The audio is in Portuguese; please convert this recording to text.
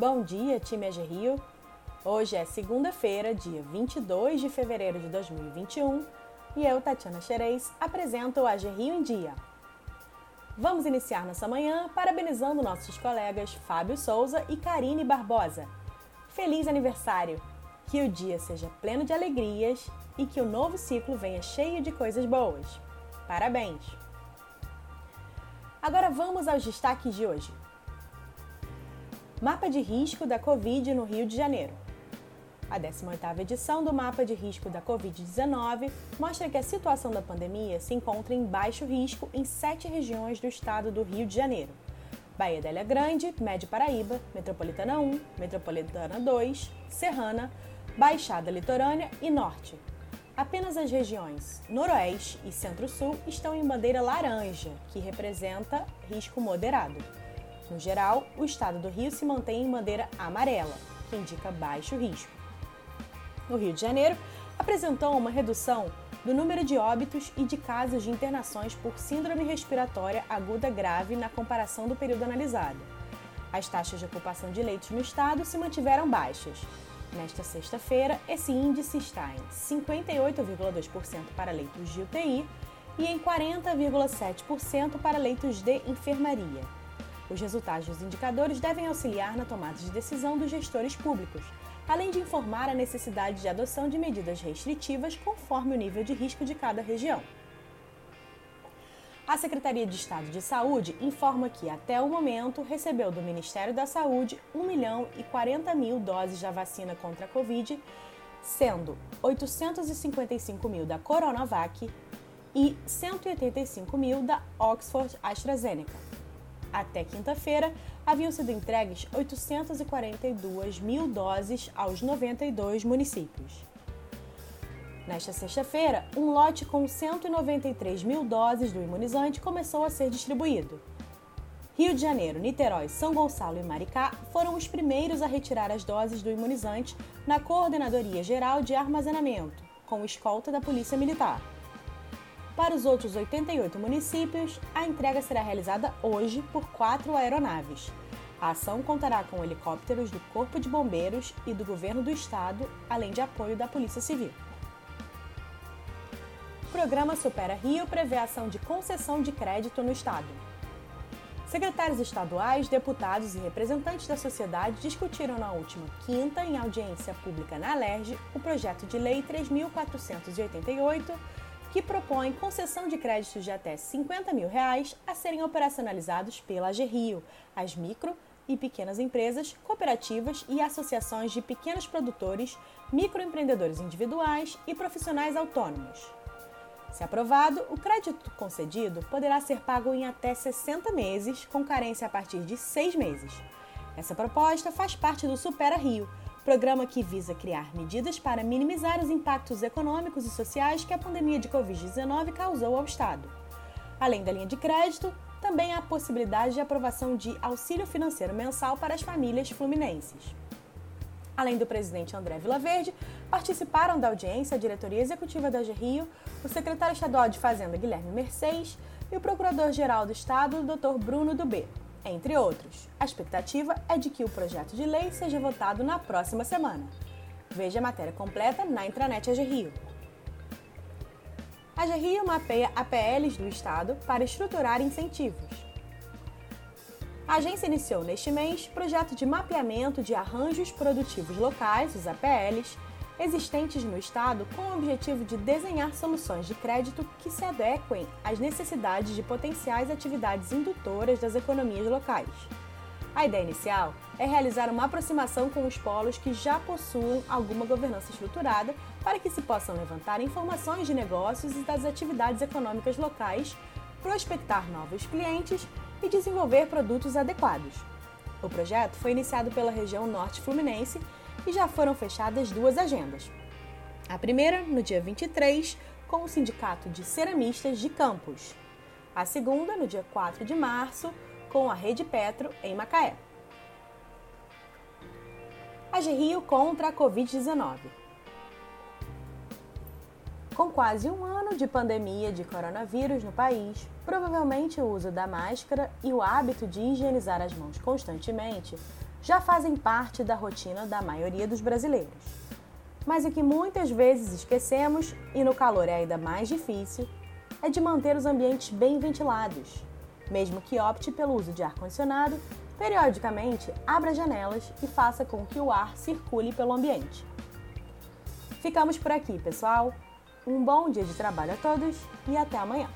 Bom dia, time AG Rio. Hoje é segunda-feira, dia 22 de fevereiro de 2021, e eu, Tatiana Xerez, apresento o AG Rio em Dia. Vamos iniciar nossa manhã parabenizando nossos colegas Fábio Souza e Karine Barbosa. Feliz aniversário! Que o dia seja pleno de alegrias e que o novo ciclo venha cheio de coisas boas. Parabéns! Agora vamos aos destaques de hoje. Mapa de risco da Covid no Rio de Janeiro. A 18ª edição do Mapa de Risco da Covid-19 mostra que a situação da pandemia se encontra em baixo risco em sete regiões do estado do Rio de Janeiro. Bahia da Ilha Grande, Médio Paraíba, Metropolitana 1, Metropolitana 2, Serrana, Baixada Litorânea e Norte. Apenas as regiões Noroeste e Centro-Sul estão em bandeira laranja, que representa risco moderado. No geral, o estado do Rio se mantém em bandeira amarela, que indica baixo risco. No Rio de Janeiro, apresentou uma redução do número de óbitos e de casos de internações por síndrome respiratória aguda grave na comparação do período analisado. As taxas de ocupação de leitos no estado se mantiveram baixas. Nesta sexta-feira, esse índice está em 58,2% para leitos de UTI e em 40,7% para leitos de enfermaria. Os resultados dos indicadores devem auxiliar na tomada de decisão dos gestores públicos, além de informar a necessidade de adoção de medidas restritivas conforme o nível de risco de cada região. A Secretaria de Estado de Saúde informa que, até o momento, recebeu do Ministério da Saúde 1 milhão e 40 mil doses da vacina contra a Covid, sendo 855 mil da Coronavac e 185 mil da Oxford AstraZeneca. Até quinta-feira, haviam sido entregues 842 mil doses aos 92 municípios. Nesta sexta-feira, um lote com 193 mil doses do imunizante começou a ser distribuído. Rio de Janeiro, Niterói, São Gonçalo e Maricá foram os primeiros a retirar as doses do imunizante na Coordenadoria Geral de Armazenamento, com escolta da Polícia Militar. Para os outros 88 municípios, a entrega será realizada hoje por quatro aeronaves. A ação contará com helicópteros do Corpo de Bombeiros e do Governo do Estado, além de apoio da Polícia Civil. O programa Supera Rio prevê a ação de concessão de crédito no Estado. Secretários estaduais, deputados e representantes da sociedade discutiram na última quinta, em audiência pública na Alerj, o projeto de lei 3.488 que propõe concessão de créditos de até 50 mil reais a serem operacionalizados pela AG Rio, as micro e pequenas empresas, cooperativas e associações de pequenos produtores, microempreendedores individuais e profissionais autônomos. Se aprovado, o crédito concedido poderá ser pago em até 60 meses, com carência a partir de seis meses. Essa proposta faz parte do Supera Rio, programa que visa criar medidas para minimizar os impactos econômicos e sociais que a pandemia de Covid-19 causou ao Estado. Além da linha de crédito, também há a possibilidade de aprovação de auxílio financeiro mensal para as famílias fluminenses. Além do presidente André Vilaverde, participaram da audiência a diretoria executiva da GRIO, o secretário estadual de Fazenda Guilherme Mercedes e o procurador-geral do Estado, Dr. Bruno Dubê entre outros. A expectativa é de que o projeto de lei seja votado na próxima semana. Veja a matéria completa na intranet AG Rio. A AG Rio mapeia APLs do Estado para estruturar incentivos. A agência iniciou neste mês projeto de mapeamento de arranjos produtivos locais, os APLs, existentes no Estado com o objetivo de desenhar soluções de crédito que se adequem às necessidades de potenciais atividades indutoras das economias locais. A ideia inicial é realizar uma aproximação com os polos que já possuam alguma governança estruturada para que se possam levantar informações de negócios e das atividades econômicas locais, prospectar novos clientes e desenvolver produtos adequados. O projeto foi iniciado pela região Norte Fluminense e já foram fechadas duas agendas. A primeira, no dia 23, com o Sindicato de Ceramistas de Campos. A segunda, no dia 4 de março, com a Rede Petro, em Macaé. A Rio contra a Covid-19. Com quase um ano de pandemia de coronavírus no país, provavelmente o uso da máscara e o hábito de higienizar as mãos constantemente já fazem parte da rotina da maioria dos brasileiros. Mas o que muitas vezes esquecemos, e no calor é ainda mais difícil, é de manter os ambientes bem ventilados. Mesmo que opte pelo uso de ar-condicionado, periodicamente abra janelas e faça com que o ar circule pelo ambiente. Ficamos por aqui, pessoal. Um bom dia de trabalho a todos e até amanhã.